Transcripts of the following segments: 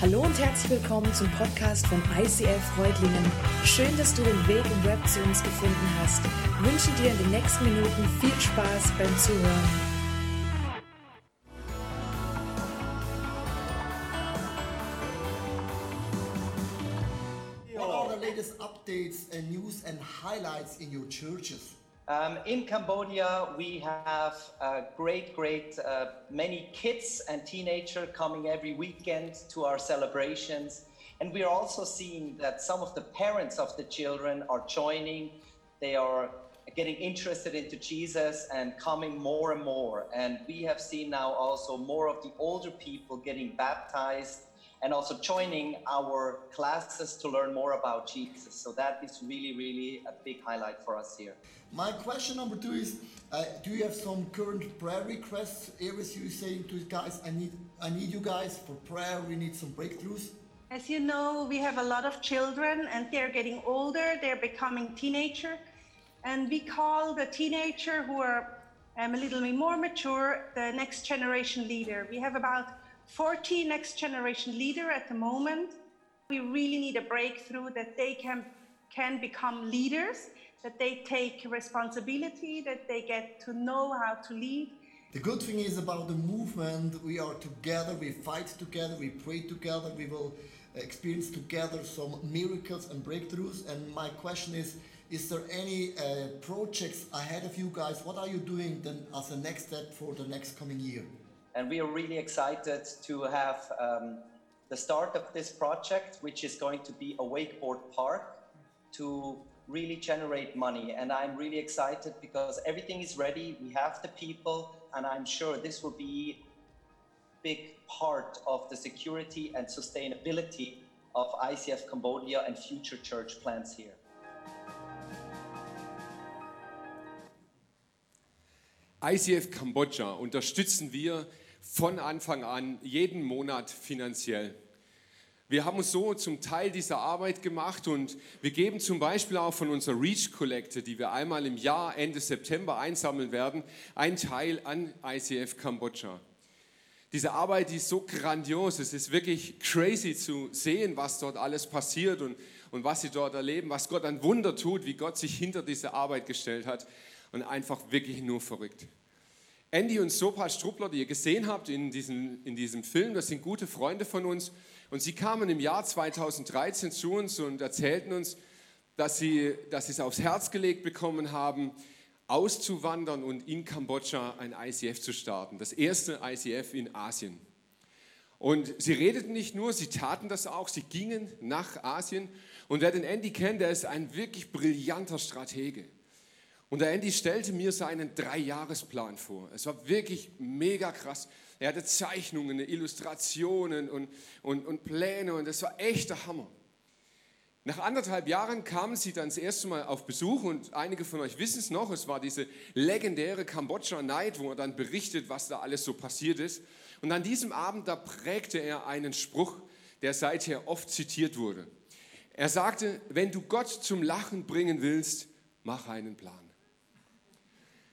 Hallo und herzlich willkommen zum Podcast von ICF Freudlingen. Schön, dass du den Weg im Web zu uns gefunden hast. Ich wünsche dir in den nächsten Minuten viel Spaß beim Zuhören. What are the latest updates and news and highlights in your churches? Um, in Cambodia, we have uh, great, great uh, many kids and teenagers coming every weekend to our celebrations. And we are also seeing that some of the parents of the children are joining. They are getting interested into Jesus and coming more and more. And we have seen now also more of the older people getting baptized and also joining our classes to learn more about Jesus. So that is really, really a big highlight for us here. My question number two is: uh, Do you have some current prayer requests? Areas you saying to guys, I need, I need you guys for prayer. We need some breakthroughs. As you know, we have a lot of children and they're getting older, they're becoming teenager. And we call the teenager who are um, a little bit more mature the next generation leader. We have about 40 next generation leader at the moment. We really need a breakthrough that they can, can become leaders, that they take responsibility, that they get to know how to lead. The good thing is about the movement. We are together. We fight together. We pray together. We will experience together some miracles and breakthroughs. And my question is: Is there any uh, projects ahead of you guys? What are you doing then as a next step for the next coming year? And we are really excited to have um, the start of this project, which is going to be a wakeboard park to really generate money. And I'm really excited because everything is ready. We have the people, and I'm sure this will be a big part of the security and sustainability of ICF Cambodia and future church plans here. ICF Kambodscha unterstützen wir von Anfang an jeden Monat finanziell. Wir haben uns so zum Teil dieser Arbeit gemacht und wir geben zum Beispiel auch von unserer Reach-Kollekte, die wir einmal im Jahr Ende September einsammeln werden, einen Teil an ICF Kambodscha. Diese Arbeit die ist so grandios, es ist wirklich crazy zu sehen, was dort alles passiert und, und was sie dort erleben, was Gott an Wunder tut, wie Gott sich hinter diese Arbeit gestellt hat und einfach wirklich nur verrückt. Andy und Sopa Struppler, die ihr gesehen habt in diesem, in diesem Film, das sind gute Freunde von uns. Und sie kamen im Jahr 2013 zu uns und erzählten uns, dass sie, dass sie es aufs Herz gelegt bekommen haben, auszuwandern und in Kambodscha ein ICF zu starten. Das erste ICF in Asien. Und sie redeten nicht nur, sie taten das auch, sie gingen nach Asien. Und wer den Andy kennt, der ist ein wirklich brillanter Stratege. Und der Andy stellte mir seinen Dreijahresplan vor. Es war wirklich mega krass. Er hatte Zeichnungen, Illustrationen und, und, und Pläne und es war echter Hammer. Nach anderthalb Jahren kamen sie dann das erste Mal auf Besuch und einige von euch wissen es noch, es war diese legendäre Kambodscha Night, wo er dann berichtet, was da alles so passiert ist. Und an diesem Abend, da prägte er einen Spruch, der seither oft zitiert wurde. Er sagte, wenn du Gott zum Lachen bringen willst, mach einen Plan.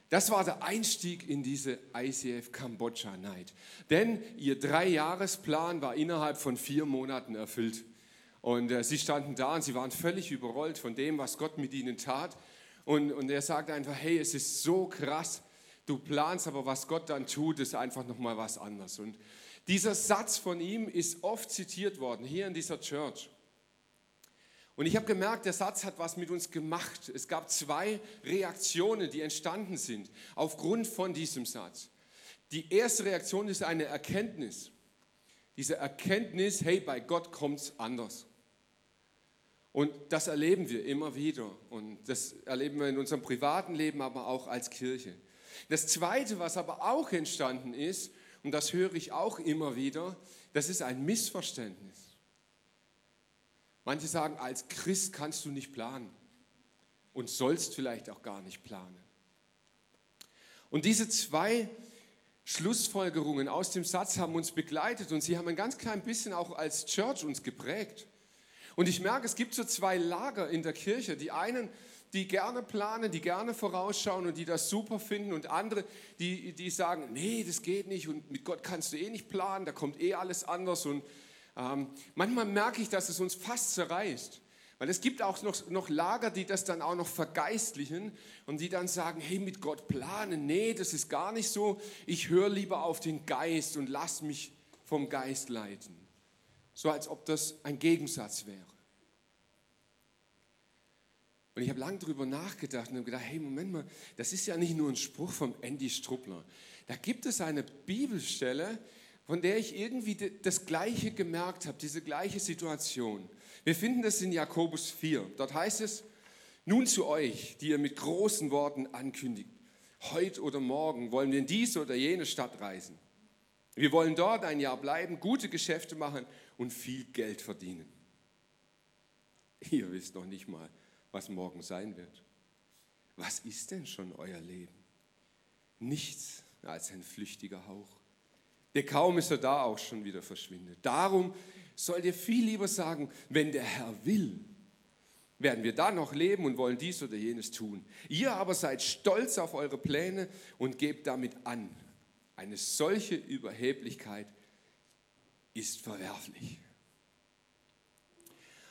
Das war der Einstieg in diese ICF Kambodscha Night. Denn ihr Dreijahresplan war innerhalb von vier Monaten erfüllt. Und äh, sie standen da und sie waren völlig überrollt von dem, was Gott mit ihnen tat. Und, und er sagte einfach, hey, es ist so krass. Du planst, aber was Gott dann tut, ist einfach nochmal was anderes. Und dieser Satz von ihm ist oft zitiert worden, hier in dieser Church. Und ich habe gemerkt, der Satz hat was mit uns gemacht. Es gab zwei Reaktionen, die entstanden sind aufgrund von diesem Satz. Die erste Reaktion ist eine Erkenntnis. Diese Erkenntnis, hey, bei Gott kommt es anders. Und das erleben wir immer wieder. Und das erleben wir in unserem privaten Leben, aber auch als Kirche. Das Zweite, was aber auch entstanden ist, und das höre ich auch immer wieder, das ist ein Missverständnis. Manche sagen, als Christ kannst du nicht planen und sollst vielleicht auch gar nicht planen. Und diese zwei Schlussfolgerungen aus dem Satz haben uns begleitet und sie haben ein ganz klein bisschen auch als Church uns geprägt. Und ich merke, es gibt so zwei Lager in der Kirche. Die einen, die gerne planen, die gerne vorausschauen und die das super finden und andere, die, die sagen, nee, das geht nicht und mit Gott kannst du eh nicht planen, da kommt eh alles anders und Ähm, manchmal merke ich, dass es uns fast zerreißt. Weil es gibt auch noch, noch Lager, die das dann auch noch vergeistlichen und die dann sagen, hey, mit Gott planen, nee, das ist gar nicht so. Ich höre lieber auf den Geist und lass mich vom Geist leiten. So als ob das ein Gegensatz wäre. Und ich habe lange darüber nachgedacht und habe gedacht, hey, Moment mal, das ist ja nicht nur ein Spruch vom Andy Struppler. Da gibt es eine Bibelstelle, von der ich irgendwie das Gleiche gemerkt habe, diese gleiche Situation. Wir finden das in Jakobus 4. Dort heißt es, nun zu euch, die ihr mit großen Worten ankündigt, heute oder morgen wollen wir in diese oder jene Stadt reisen. Wir wollen dort ein Jahr bleiben, gute Geschäfte machen und viel Geld verdienen. Ihr wisst noch nicht mal, was morgen sein wird. Was ist denn schon euer Leben? Nichts als ein flüchtiger Hauch, der kaum ist er da auch schon wieder verschwindet. Darum sollt ihr viel lieber sagen, wenn der Herr will, werden wir da noch leben und wollen dies oder jenes tun. Ihr aber seid stolz auf eure Pläne und gebt damit an. Eine solche Überheblichkeit ist verwerflich.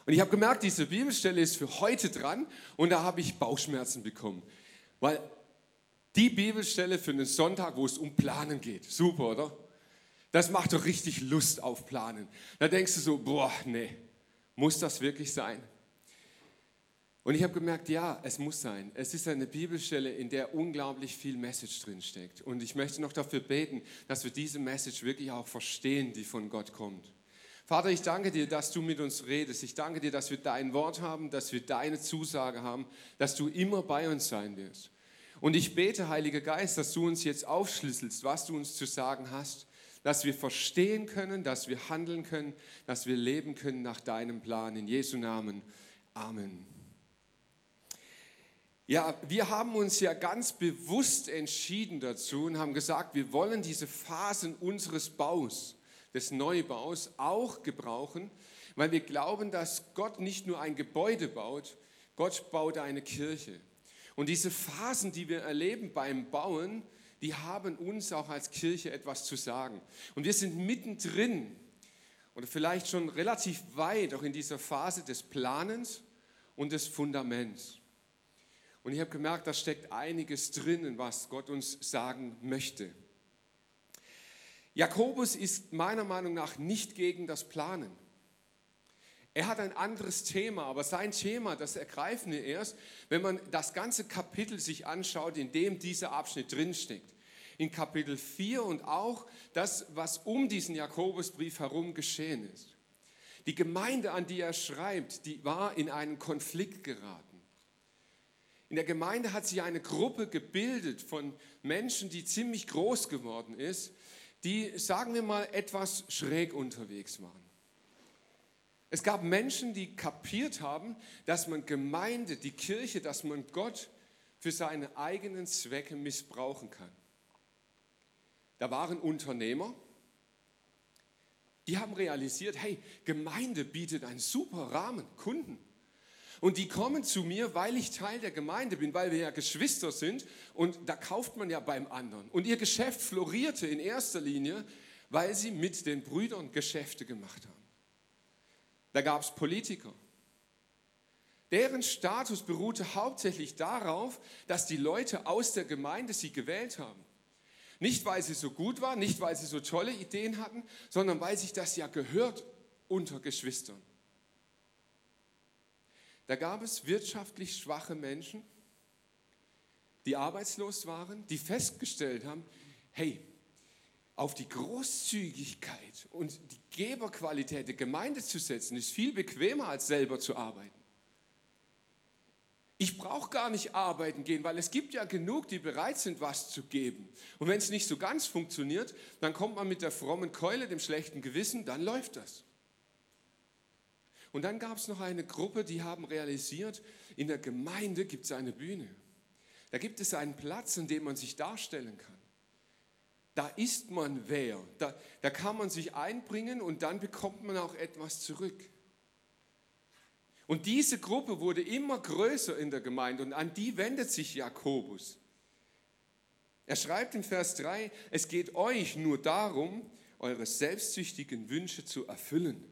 Und ich habe gemerkt, diese Bibelstelle ist für heute dran und da habe ich Bauchschmerzen bekommen. Weil die Bibelstelle für einen Sonntag, wo es um Planen geht, super, oder? Das macht doch richtig Lust auf Planen. Da denkst du so, boah, nee, muss das wirklich sein? Und ich habe gemerkt, ja, es muss sein. Es ist eine Bibelstelle, in der unglaublich viel Message drin steckt. Und ich möchte noch dafür beten, dass wir diese Message wirklich auch verstehen, die von Gott kommt. Vater, ich danke dir, dass du mit uns redest. Ich danke dir, dass wir dein Wort haben, dass wir deine Zusage haben, dass du immer bei uns sein wirst. Und ich bete, Heiliger Geist, dass du uns jetzt aufschlüsselst, was du uns zu sagen hast, dass wir verstehen können, dass wir handeln können, dass wir leben können nach deinem Plan. In Jesu Namen. Amen. Ja, wir haben uns ja ganz bewusst entschieden dazu und haben gesagt, wir wollen diese Phasen unseres Baus des Neubaus auch gebrauchen, weil wir glauben, dass Gott nicht nur ein Gebäude baut, Gott baut eine Kirche. Und diese Phasen, die wir erleben beim Bauen, die haben uns auch als Kirche etwas zu sagen. Und wir sind mittendrin oder vielleicht schon relativ weit auch in dieser Phase des Planens und des Fundaments. Und ich habe gemerkt, da steckt einiges drin, was Gott uns sagen möchte. Jakobus ist meiner Meinung nach nicht gegen das Planen. Er hat ein anderes Thema, aber sein Thema, das ergreifen wir erst, wenn man das ganze Kapitel sich anschaut, in dem dieser Abschnitt drinsteckt. In Kapitel 4 und auch das, was um diesen Jakobusbrief herum geschehen ist. Die Gemeinde, an die er schreibt, die war in einen Konflikt geraten. In der Gemeinde hat sich eine Gruppe gebildet von Menschen, die ziemlich groß geworden ist, die, sagen wir mal, etwas schräg unterwegs waren. Es gab Menschen, die kapiert haben, dass man Gemeinde, die Kirche, dass man Gott für seine eigenen Zwecke missbrauchen kann. Da waren Unternehmer, die haben realisiert, hey, Gemeinde bietet einen super Rahmen, Kunden. Und die kommen zu mir, weil ich Teil der Gemeinde bin, weil wir ja Geschwister sind und da kauft man ja beim anderen. Und ihr Geschäft florierte in erster Linie, weil sie mit den Brüdern Geschäfte gemacht haben. Da gab es Politiker. Deren Status beruhte hauptsächlich darauf, dass die Leute aus der Gemeinde sie gewählt haben. Nicht, weil sie so gut waren, nicht, weil sie so tolle Ideen hatten, sondern weil sich das ja gehört unter Geschwistern. Da gab es wirtschaftlich schwache Menschen, die arbeitslos waren, die festgestellt haben, hey, auf die Großzügigkeit und die Geberqualität der Gemeinde zu setzen, ist viel bequemer, als selber zu arbeiten. Ich brauche gar nicht arbeiten gehen, weil es gibt ja genug, die bereit sind, was zu geben. Und wenn es nicht so ganz funktioniert, dann kommt man mit der frommen Keule, dem schlechten Gewissen, dann läuft das. Und dann gab es noch eine Gruppe, die haben realisiert, in der Gemeinde gibt es eine Bühne. Da gibt es einen Platz, an dem man sich darstellen kann. Da ist man wer. Da, da kann man sich einbringen und dann bekommt man auch etwas zurück. Und diese Gruppe wurde immer größer in der Gemeinde und an die wendet sich Jakobus. Er schreibt im Vers 3, es geht euch nur darum, eure selbstsüchtigen Wünsche zu erfüllen.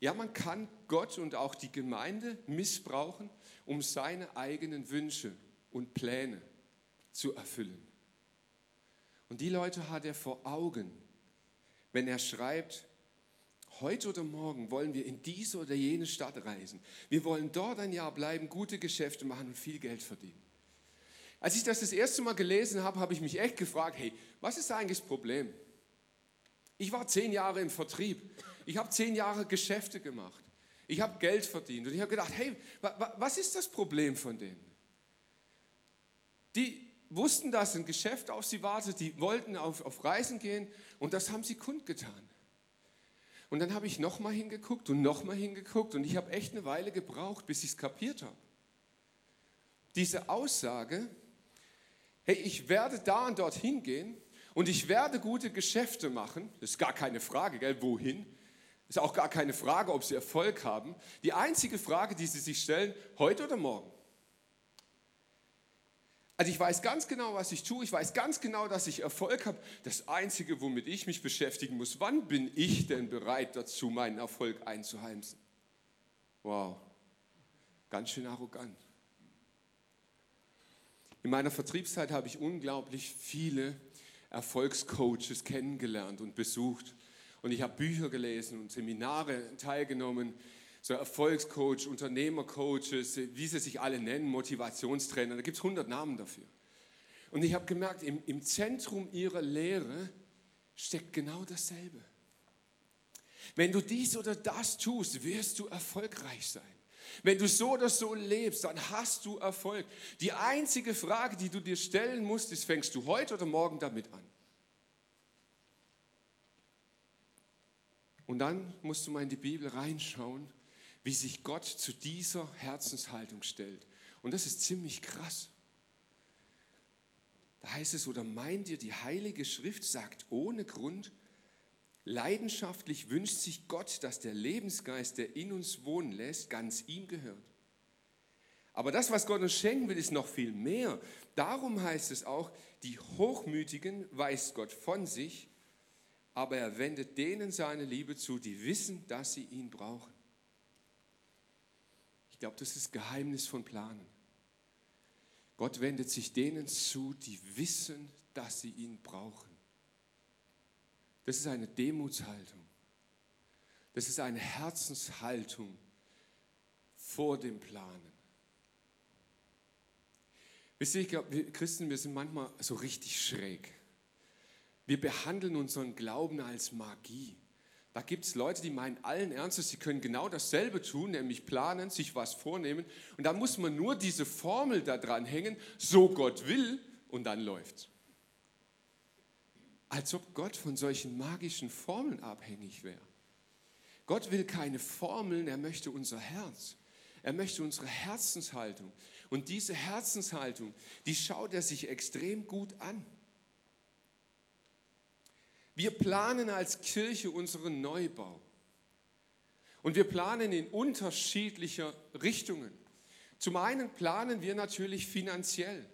Ja, man kann Gott und auch die Gemeinde missbrauchen, um seine eigenen Wünsche und Pläne zu erfüllen. Und die Leute hat er vor Augen, wenn er schreibt, heute oder morgen wollen wir in diese oder jene Stadt reisen. Wir wollen dort ein Jahr bleiben, gute Geschäfte machen und viel Geld verdienen. Als ich das das erste Mal gelesen habe, habe ich mich echt gefragt, hey, was ist eigentlich das Problem? Ich war zehn Jahre im Vertrieb. Ich habe zehn Jahre Geschäfte gemacht. Ich habe Geld verdient. Und ich habe gedacht, hey, was ist das Problem von denen? Die wussten, dass ein Geschäft auf sie wartet, die wollten auf, auf Reisen gehen und das haben sie kundgetan. Und dann habe ich nochmal hingeguckt und nochmal hingeguckt und ich habe echt eine Weile gebraucht, bis ich es kapiert habe. Diese Aussage, hey, ich werde da und dort hingehen und ich werde gute Geschäfte machen, das ist gar keine Frage, gell, wohin? Ist auch gar keine Frage, ob sie Erfolg haben. Die einzige Frage, die sie sich stellen, heute oder morgen? Also ich weiß ganz genau, was ich tue. Ich weiß ganz genau, dass ich Erfolg habe. Das Einzige, womit ich mich beschäftigen muss, wann bin ich denn bereit dazu, meinen Erfolg einzuheimsen? Wow, ganz schön arrogant. In meiner Vertriebszeit habe ich unglaublich viele Erfolgscoaches kennengelernt und besucht. Und ich habe Bücher gelesen und Seminare teilgenommen, so Erfolgscoach, Unternehmercoaches, wie sie sich alle nennen, Motivationstrainer, da gibt es 100 Namen dafür. Und ich habe gemerkt, im, im Zentrum ihrer Lehre steckt genau dasselbe. Wenn du dies oder das tust, wirst du erfolgreich sein. Wenn du so oder so lebst, dann hast du Erfolg. Die einzige Frage, die du dir stellen musst, ist, fängst du heute oder morgen damit an? Und dann musst du mal in die Bibel reinschauen, wie sich Gott zu dieser Herzenshaltung stellt. Und das ist ziemlich krass. Da heißt es, oder meint ihr, die Heilige Schrift sagt ohne Grund, Leidenschaftlich wünscht sich Gott, dass der Lebensgeist, der in uns wohnen lässt, ganz ihm gehört. Aber das, was Gott uns schenken will, ist noch viel mehr. Darum heißt es auch, die Hochmütigen weist Gott von sich, aber er wendet denen seine Liebe zu, die wissen, dass sie ihn brauchen. Ich glaube, das ist Geheimnis von Planen. Gott wendet sich denen zu, die wissen, dass sie ihn brauchen. Das ist eine Demutshaltung. Das ist eine Herzenshaltung vor dem Planen. Wisst ihr, ich glaube, wir Christen, wir sind manchmal so richtig schräg. Wir behandeln unseren Glauben als Magie. Da gibt es Leute, die meinen allen Ernstes, sie können genau dasselbe tun, nämlich planen, sich was vornehmen. Und da muss man nur diese Formel da dran hängen, so Gott will, und dann läuft's als ob Gott von solchen magischen Formeln abhängig wäre. Gott will keine Formeln, er möchte unser Herz. Er möchte unsere Herzenshaltung. Und diese Herzenshaltung, die schaut er sich extrem gut an. Wir planen als Kirche unseren Neubau. Und wir planen in unterschiedlicher Richtungen. Zum einen planen wir natürlich finanziell.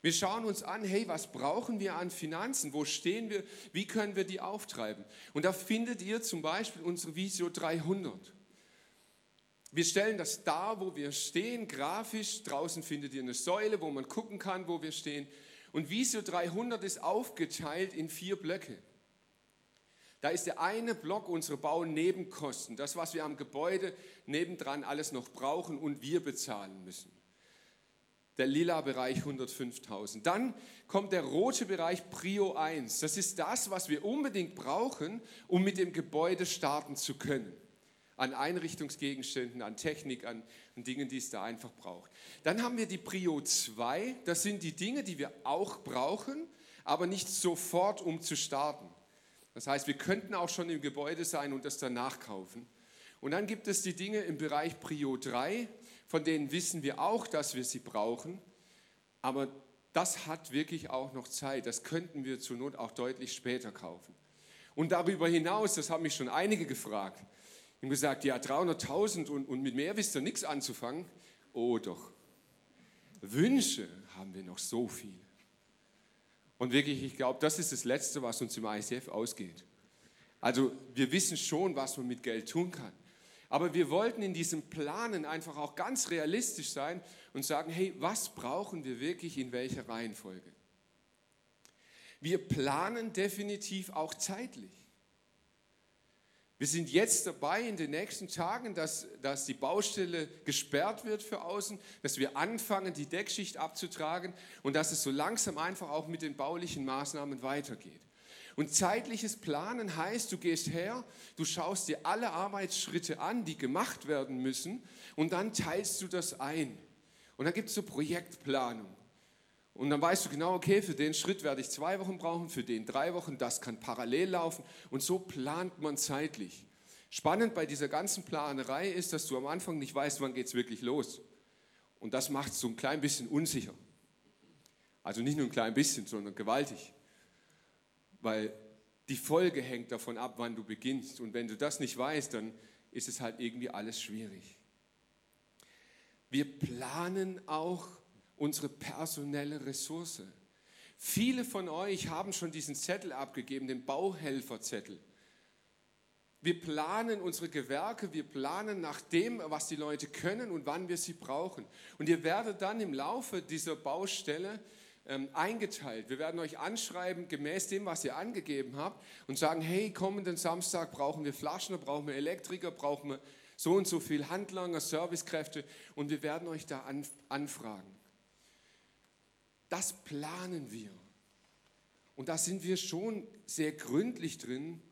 Wir schauen uns an, hey, was brauchen wir an Finanzen? Wo stehen wir? Wie können wir die auftreiben? Und da findet ihr zum Beispiel unsere Visio 300. Wir stellen das dar, wo wir stehen, grafisch. Draußen findet ihr eine Säule, wo man gucken kann, wo wir stehen. Und Visio 300 ist aufgeteilt in vier Blöcke. Da ist der eine Block unsere Baunebenkosten, das, was wir am Gebäude nebendran alles noch brauchen und wir bezahlen müssen der lila Bereich 105.000. Dann kommt der rote Bereich Prio 1. Das ist das, was wir unbedingt brauchen, um mit dem Gebäude starten zu können. An Einrichtungsgegenständen, an Technik, an, an Dingen, die es da einfach braucht. Dann haben wir die Prio 2. Das sind die Dinge, die wir auch brauchen, aber nicht sofort, um zu starten. Das heißt, wir könnten auch schon im Gebäude sein und das danach kaufen. Und dann gibt es die Dinge im Bereich Prio 3 von denen wissen wir auch, dass wir sie brauchen, aber das hat wirklich auch noch Zeit. Das könnten wir zur Not auch deutlich später kaufen. Und darüber hinaus, das haben mich schon einige gefragt, haben gesagt, ja, 300.000 und, und mit mehr wisst ihr nichts anzufangen. Oh doch, Wünsche haben wir noch so viel. Und wirklich, ich glaube, das ist das Letzte, was uns im ICF ausgeht. Also wir wissen schon, was man mit Geld tun kann. Aber wir wollten in diesem Planen einfach auch ganz realistisch sein und sagen, hey, was brauchen wir wirklich in welcher Reihenfolge? Wir planen definitiv auch zeitlich. Wir sind jetzt dabei in den nächsten Tagen, dass, dass die Baustelle gesperrt wird für außen, dass wir anfangen, die Deckschicht abzutragen und dass es so langsam einfach auch mit den baulichen Maßnahmen weitergeht. Und zeitliches Planen heißt, du gehst her, du schaust dir alle Arbeitsschritte an, die gemacht werden müssen, und dann teilst du das ein. Und dann gibt es so Projektplanung. Und dann weißt du genau, okay, für den Schritt werde ich zwei Wochen brauchen, für den drei Wochen, das kann parallel laufen. Und so plant man zeitlich. Spannend bei dieser ganzen Planerei ist, dass du am Anfang nicht weißt, wann geht es wirklich los. Und das macht es so ein klein bisschen unsicher. Also nicht nur ein klein bisschen, sondern gewaltig weil die Folge hängt davon ab, wann du beginnst. Und wenn du das nicht weißt, dann ist es halt irgendwie alles schwierig. Wir planen auch unsere personelle Ressource. Viele von euch haben schon diesen Zettel abgegeben, den Bauhelferzettel. Wir planen unsere Gewerke, wir planen nach dem, was die Leute können und wann wir sie brauchen. Und ihr werdet dann im Laufe dieser Baustelle ähm, eingeteilt. Wir werden euch anschreiben, gemäß dem, was ihr angegeben habt, und sagen, hey, kommenden Samstag brauchen wir Flaschen, brauchen wir Elektriker, brauchen wir so und so viel Handlanger, Servicekräfte, und wir werden euch da anfragen. Das planen wir. Und da sind wir schon sehr gründlich drin.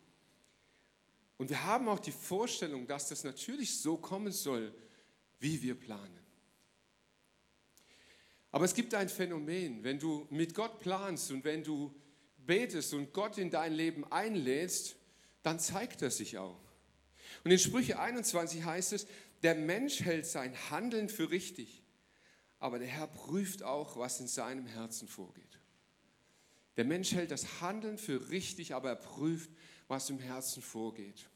Und wir haben auch die Vorstellung, dass das natürlich so kommen soll, wie wir planen. Aber es gibt ein Phänomen, wenn du mit Gott planst und wenn du betest und Gott in dein Leben einlädst, dann zeigt er sich auch. Und in Sprüche 21 heißt es, der Mensch hält sein Handeln für richtig, aber der Herr prüft auch, was in seinem Herzen vorgeht. Der Mensch hält das Handeln für richtig, aber er prüft, was im Herzen vorgeht.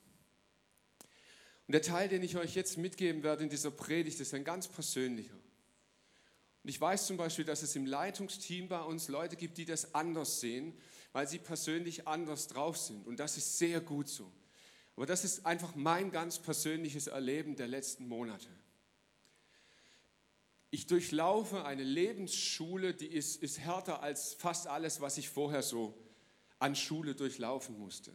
Und der Teil, den ich euch jetzt mitgeben werde in dieser Predigt, ist ein ganz persönlicher. Und ich weiß zum Beispiel, dass es im Leitungsteam bei uns Leute gibt, die das anders sehen, weil sie persönlich anders drauf sind. Und das ist sehr gut so. Aber das ist einfach mein ganz persönliches Erleben der letzten Monate. Ich durchlaufe eine Lebensschule, die ist, ist härter als fast alles, was ich vorher so an Schule durchlaufen musste.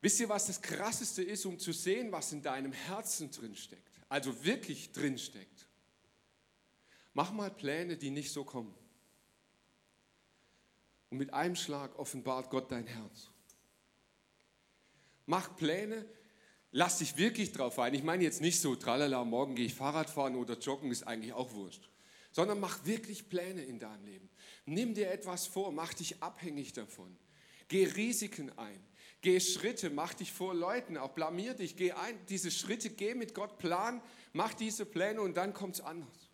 Wisst ihr, was das Krasseste ist, um zu sehen, was in deinem Herzen drin steckt? also wirklich drinsteckt. Mach mal Pläne, die nicht so kommen. Und mit einem Schlag offenbart Gott dein Herz. Mach Pläne, lass dich wirklich drauf ein. Ich meine jetzt nicht so, tralala, morgen gehe ich Fahrrad fahren oder joggen, ist eigentlich auch wurscht. Sondern mach wirklich Pläne in deinem Leben. Nimm dir etwas vor, mach dich abhängig davon. Geh Risiken ein. Geh Schritte, mach dich vor Leuten, auch blamier dich, geh ein, diese Schritte, geh mit Gott, plan, mach diese Pläne und dann kommt es anders.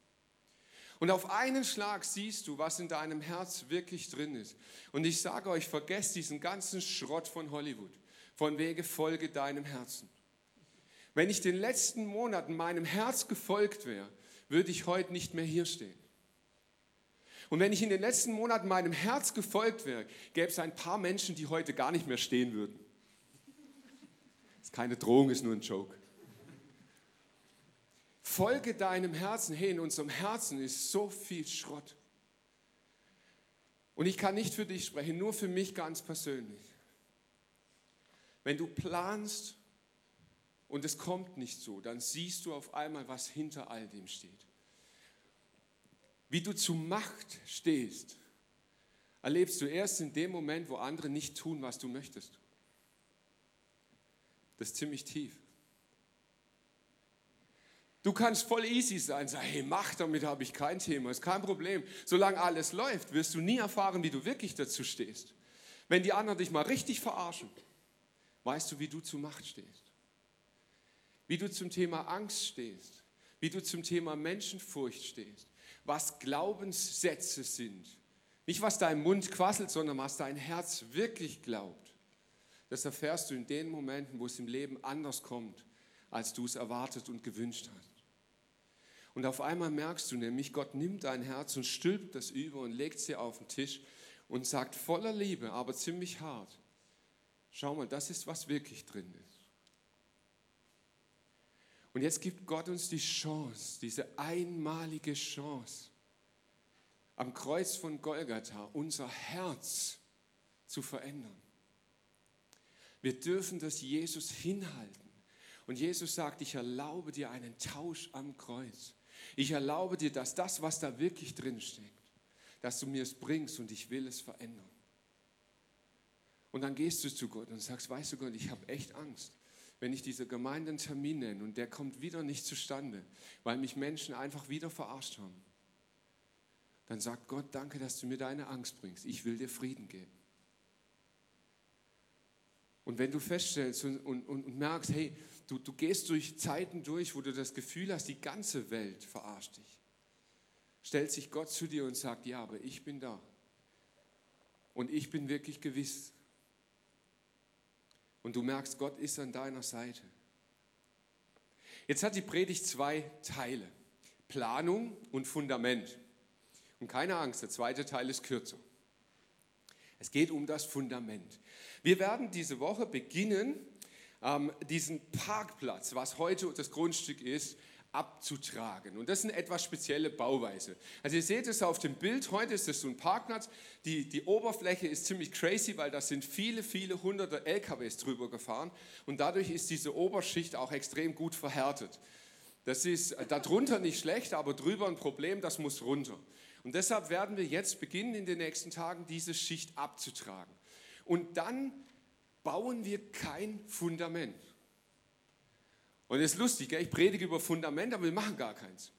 Und auf einen Schlag siehst du, was in deinem Herz wirklich drin ist. Und ich sage euch, vergesst diesen ganzen Schrott von Hollywood. Von Wege folge deinem Herzen. Wenn ich den letzten Monaten meinem Herz gefolgt wäre, würde ich heute nicht mehr hier stehen. Und wenn ich in den letzten Monaten meinem Herz gefolgt wäre, gäbe es ein paar Menschen, die heute gar nicht mehr stehen würden. Das ist keine Drohung, ist nur ein Joke. Folge deinem Herzen. Hey, in unserem Herzen ist so viel Schrott. Und ich kann nicht für dich sprechen, nur für mich ganz persönlich. Wenn du planst und es kommt nicht so, dann siehst du auf einmal, was hinter all dem steht wie du zu Macht stehst, erlebst du erst in dem Moment, wo andere nicht tun, was du möchtest. Das ist ziemlich tief. Du kannst voll easy sein, sag, hey, mach, damit habe ich kein Thema, ist kein Problem. Solange alles läuft, wirst du nie erfahren, wie du wirklich dazu stehst. Wenn die anderen dich mal richtig verarschen, weißt du, wie du zu Macht stehst. Wie du zum Thema Angst stehst, wie du zum Thema Menschenfurcht stehst, was Glaubenssätze sind. Nicht, was dein Mund quasselt, sondern was dein Herz wirklich glaubt. Das erfährst du in den Momenten, wo es im Leben anders kommt, als du es erwartet und gewünscht hast. Und auf einmal merkst du nämlich, Gott nimmt dein Herz und stülpt das über und legt dir auf den Tisch und sagt voller Liebe, aber ziemlich hart, schau mal, das ist, was wirklich drin ist. Und jetzt gibt Gott uns die Chance, diese einmalige Chance, am Kreuz von Golgatha unser Herz zu verändern. Wir dürfen das Jesus hinhalten. Und Jesus sagt, ich erlaube dir einen Tausch am Kreuz. Ich erlaube dir, dass das, was da wirklich drin steckt, dass du mir es bringst und ich will es verändern. Und dann gehst du zu Gott und sagst, weißt du Gott, ich habe echt Angst, wenn ich dieser Gemeinde einen Termin nenne und der kommt wieder nicht zustande, weil mich Menschen einfach wieder verarscht haben. Dann sagt Gott, danke, dass du mir deine Angst bringst. Ich will dir Frieden geben. Und wenn du feststellst und, und, und merkst, hey, du, du gehst durch Zeiten durch, wo du das Gefühl hast, die ganze Welt verarscht dich, stellt sich Gott zu dir und sagt, ja, aber ich bin da. Und ich bin wirklich gewiss. Und du merkst, Gott ist an deiner Seite. Jetzt hat die Predigt zwei Teile. Planung und Fundament. Und keine Angst, der zweite Teil ist kürzer. Es geht um das Fundament. Wir werden diese Woche beginnen, ähm, diesen Parkplatz, was heute das Grundstück ist, abzutragen. Und das ist eine etwas spezielle Bauweise. Also ihr seht es auf dem Bild, heute ist es so ein Parkplatz. Die, die Oberfläche ist ziemlich crazy, weil da sind viele, viele hunderte LKWs drüber gefahren und dadurch ist diese Oberschicht auch extrem gut verhärtet. Das ist äh, darunter nicht schlecht, aber drüber ein Problem, das muss runter. Und deshalb werden wir jetzt beginnen, in den nächsten Tagen diese Schicht abzutragen. Und dann bauen wir kein Fundament. Und es ist lustig, ich predige über Fundament, aber wir machen gar keins.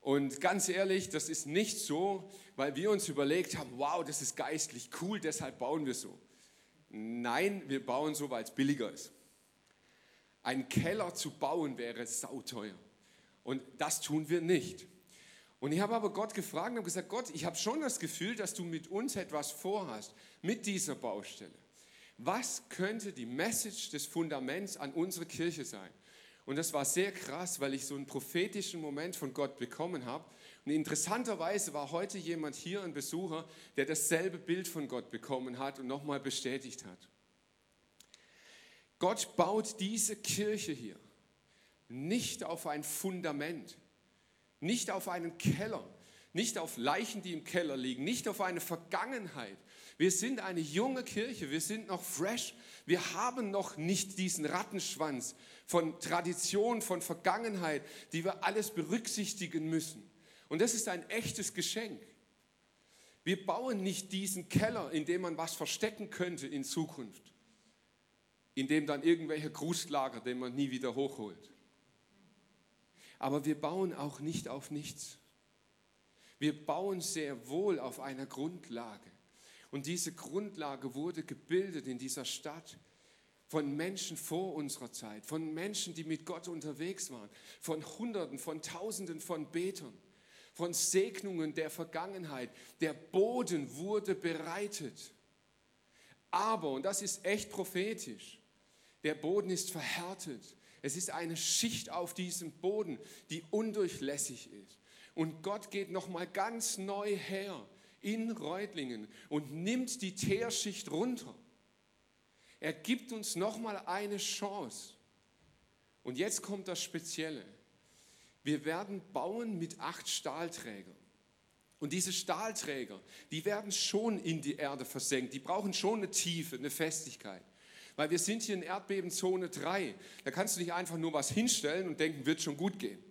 Und ganz ehrlich, das ist nicht so, weil wir uns überlegt haben, wow, das ist geistlich cool, deshalb bauen wir so. Nein, wir bauen so, weil es billiger ist. Ein Keller zu bauen wäre sauteuer. Und das tun wir nicht. Und ich habe aber Gott gefragt und habe gesagt, Gott, ich habe schon das Gefühl, dass du mit uns etwas vorhast, mit dieser Baustelle. Was könnte die Message des Fundaments an unsere Kirche sein? Und das war sehr krass, weil ich so einen prophetischen Moment von Gott bekommen habe. Und interessanterweise war heute jemand hier, ein Besucher, der dasselbe Bild von Gott bekommen hat und nochmal bestätigt hat. Gott baut diese Kirche hier nicht auf ein Fundament, nicht auf einen Keller, nicht auf Leichen, die im Keller liegen, nicht auf eine Vergangenheit. Wir sind eine junge Kirche, wir sind noch fresh, wir haben noch nicht diesen Rattenschwanz von Tradition, von Vergangenheit, die wir alles berücksichtigen müssen. Und das ist ein echtes Geschenk. Wir bauen nicht diesen Keller, in dem man was verstecken könnte in Zukunft, in dem dann irgendwelche Grußlager, den man nie wieder hochholt. Aber wir bauen auch nicht auf nichts. Wir bauen sehr wohl auf einer Grundlage. Und diese Grundlage wurde gebildet in dieser Stadt von Menschen vor unserer Zeit, von Menschen, die mit Gott unterwegs waren, von Hunderten, von Tausenden von Betern, von Segnungen der Vergangenheit. Der Boden wurde bereitet. Aber, und das ist echt prophetisch, der Boden ist verhärtet. Es ist eine Schicht auf diesem Boden, die undurchlässig ist. Und Gott geht nochmal ganz neu her in Reutlingen und nimmt die Teerschicht runter. Er gibt uns nochmal eine Chance. Und jetzt kommt das Spezielle. Wir werden bauen mit acht Stahlträgern. Und diese Stahlträger, die werden schon in die Erde versenkt. Die brauchen schon eine Tiefe, eine Festigkeit. Weil wir sind hier in Erdbebenzone 3. Da kannst du nicht einfach nur was hinstellen und denken, wird schon gut gehen.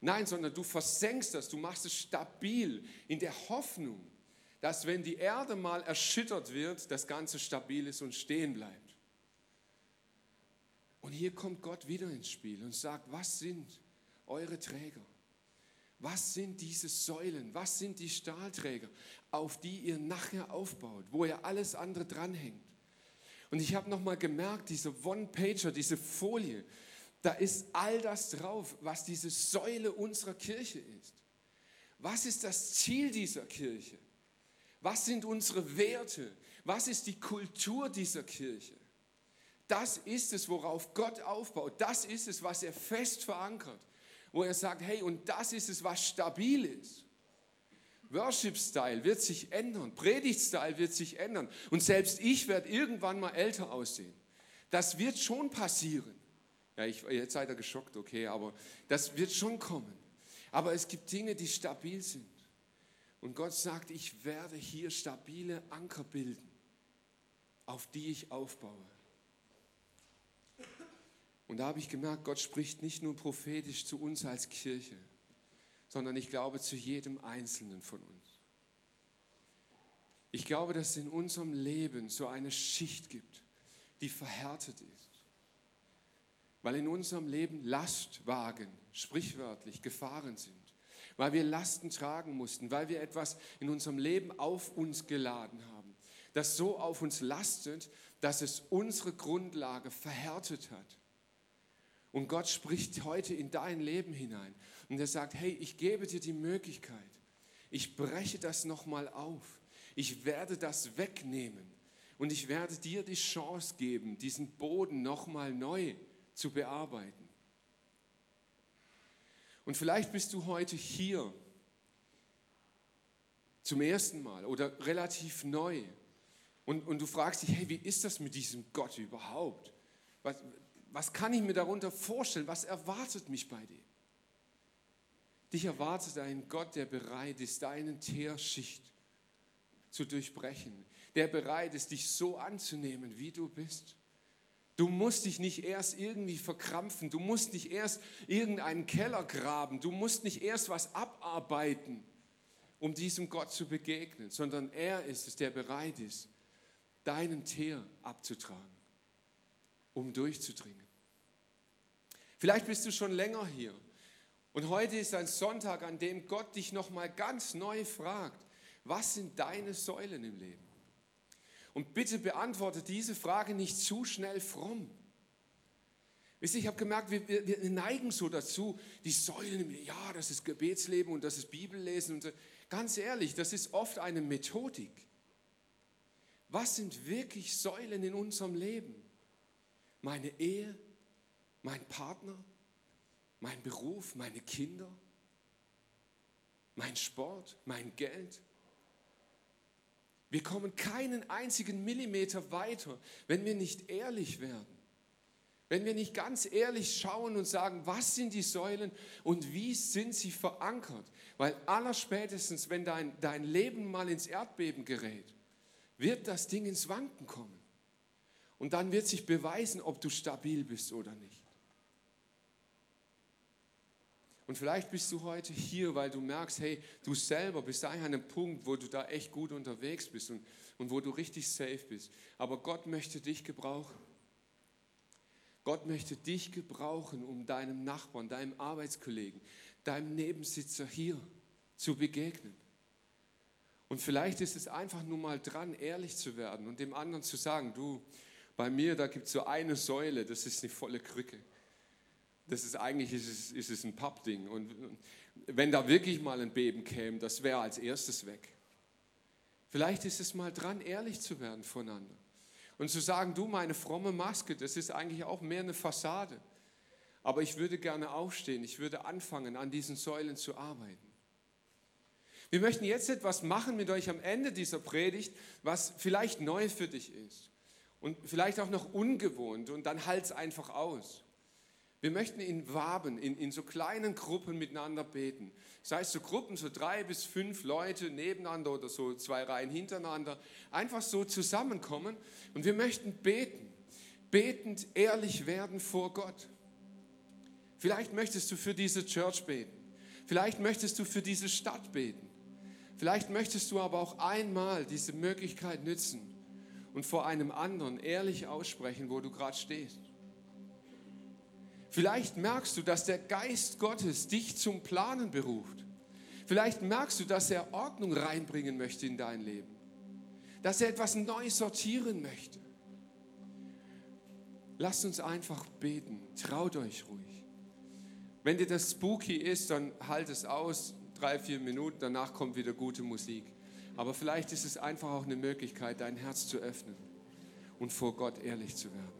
Nein, sondern du versenkst das, du machst es stabil in der Hoffnung, dass wenn die Erde mal erschüttert wird, das Ganze stabil ist und stehen bleibt. Und hier kommt Gott wieder ins Spiel und sagt, was sind eure Träger? Was sind diese Säulen? Was sind die Stahlträger, auf die ihr nachher aufbaut, wo ihr alles andere dranhängt? Und ich habe nochmal gemerkt, diese One-Pager, diese Folie, da ist all das drauf, was diese Säule unserer Kirche ist. Was ist das Ziel dieser Kirche? Was sind unsere Werte? Was ist die Kultur dieser Kirche? Das ist es, worauf Gott aufbaut. Das ist es, was er fest verankert. Wo er sagt, hey, und das ist es, was stabil ist. Worship-Style wird sich ändern, Predigt-Style wird sich ändern und selbst ich werde irgendwann mal älter aussehen. Das wird schon passieren. Ja, ich, jetzt seid ihr geschockt, okay, aber das wird schon kommen. Aber es gibt Dinge, die stabil sind. Und Gott sagt, ich werde hier stabile Anker bilden, auf die ich aufbaue. Und da habe ich gemerkt, Gott spricht nicht nur prophetisch zu uns als Kirche, sondern ich glaube zu jedem Einzelnen von uns. Ich glaube, dass es in unserem Leben so eine Schicht gibt, die verhärtet ist. Weil in unserem Leben Lastwagen, sprichwörtlich, gefahren sind. Weil wir Lasten tragen mussten, weil wir etwas in unserem Leben auf uns geladen haben, das so auf uns lastet, dass es unsere Grundlage verhärtet hat. Und Gott spricht heute in dein Leben hinein und er sagt, hey, ich gebe dir die Möglichkeit, ich breche das nochmal auf ich werde das wegnehmen und ich werde dir die Chance geben, diesen Boden nochmal neu zu bearbeiten. Und vielleicht bist du heute hier zum ersten Mal oder relativ neu und, und du fragst dich, hey, wie ist das mit diesem Gott überhaupt? Was, was kann ich mir darunter vorstellen? Was erwartet mich bei dem? Dich erwartet ein Gott, der bereit ist, deinen Teerschicht zu durchbrechen, der bereit ist, dich so anzunehmen, wie du bist. Du musst dich nicht erst irgendwie verkrampfen, du musst nicht erst irgendeinen Keller graben, du musst nicht erst was abarbeiten, um diesem Gott zu begegnen, sondern er ist es, der bereit ist, deinen Teer abzutragen, um durchzudringen. Vielleicht bist du schon länger hier und heute ist ein Sonntag, an dem Gott dich noch mal ganz neu fragt, was sind deine Säulen im Leben? Und bitte beantworte diese Frage nicht zu schnell fromm. Wisst ihr, ich habe gemerkt, wir, wir, wir, neigen so dazu, die Säulen ja, das ist Gebetsleben und das ist Bibellesen. Und so. Ganz ehrlich, das ist oft eine Methodik. Was sind wirklich Säulen in unserem Leben? Meine Ehe, mein Partner, mein Beruf, meine Kinder, mein Sport, mein Geld, wir kommen keinen einzigen Millimeter weiter, wenn wir nicht ehrlich werden. Wenn wir nicht ganz ehrlich schauen und sagen, was sind die Säulen und wie sind sie verankert. Weil allerspätestens, wenn dein, dein Leben mal ins Erdbeben gerät, wird das Ding ins Wanken kommen. Und dann wird sich beweisen, ob du stabil bist oder nicht. Und vielleicht bist du heute hier, weil du merkst, hey, du selber bist eigentlich an einem Punkt, wo du da echt gut unterwegs bist und, und wo du richtig safe bist. Aber Gott möchte dich gebrauchen. Gott möchte dich gebrauchen, um deinem Nachbarn, deinem Arbeitskollegen, deinem Nebensitzer hier zu begegnen. Und vielleicht ist es einfach nur mal dran, ehrlich zu werden und dem anderen zu sagen, du, bei mir, da gibt es so eine Säule, das ist eine volle Krücke das ist eigentlich ist es, ist es ein Pappding. Und wenn da wirklich mal ein Beben käme, das wäre als erstes weg. Vielleicht ist es mal dran, ehrlich zu werden voneinander. Und zu sagen, du, meine fromme Maske, das ist eigentlich auch mehr eine Fassade. Aber ich würde gerne aufstehen, ich würde anfangen, an diesen Säulen zu arbeiten. Wir möchten jetzt etwas machen mit euch am Ende dieser Predigt, was vielleicht neu für dich ist und vielleicht auch noch ungewohnt und dann halt es einfach aus. Wir möchten in Waben, in, in so kleinen Gruppen miteinander beten. Das heißt, so Gruppen, so drei bis fünf Leute nebeneinander oder so zwei Reihen hintereinander, einfach so zusammenkommen und wir möchten beten. Betend ehrlich werden vor Gott. Vielleicht möchtest du für diese Church beten. Vielleicht möchtest du für diese Stadt beten. Vielleicht möchtest du aber auch einmal diese Möglichkeit nützen und vor einem anderen ehrlich aussprechen, wo du gerade stehst. Vielleicht merkst du, dass der Geist Gottes dich zum Planen beruft. Vielleicht merkst du, dass er Ordnung reinbringen möchte in dein Leben. Dass er etwas neu sortieren möchte. Lasst uns einfach beten. Traut euch ruhig. Wenn dir das spooky ist, dann halt es aus. Drei, vier Minuten, danach kommt wieder gute Musik. Aber vielleicht ist es einfach auch eine Möglichkeit, dein Herz zu öffnen und vor Gott ehrlich zu werden.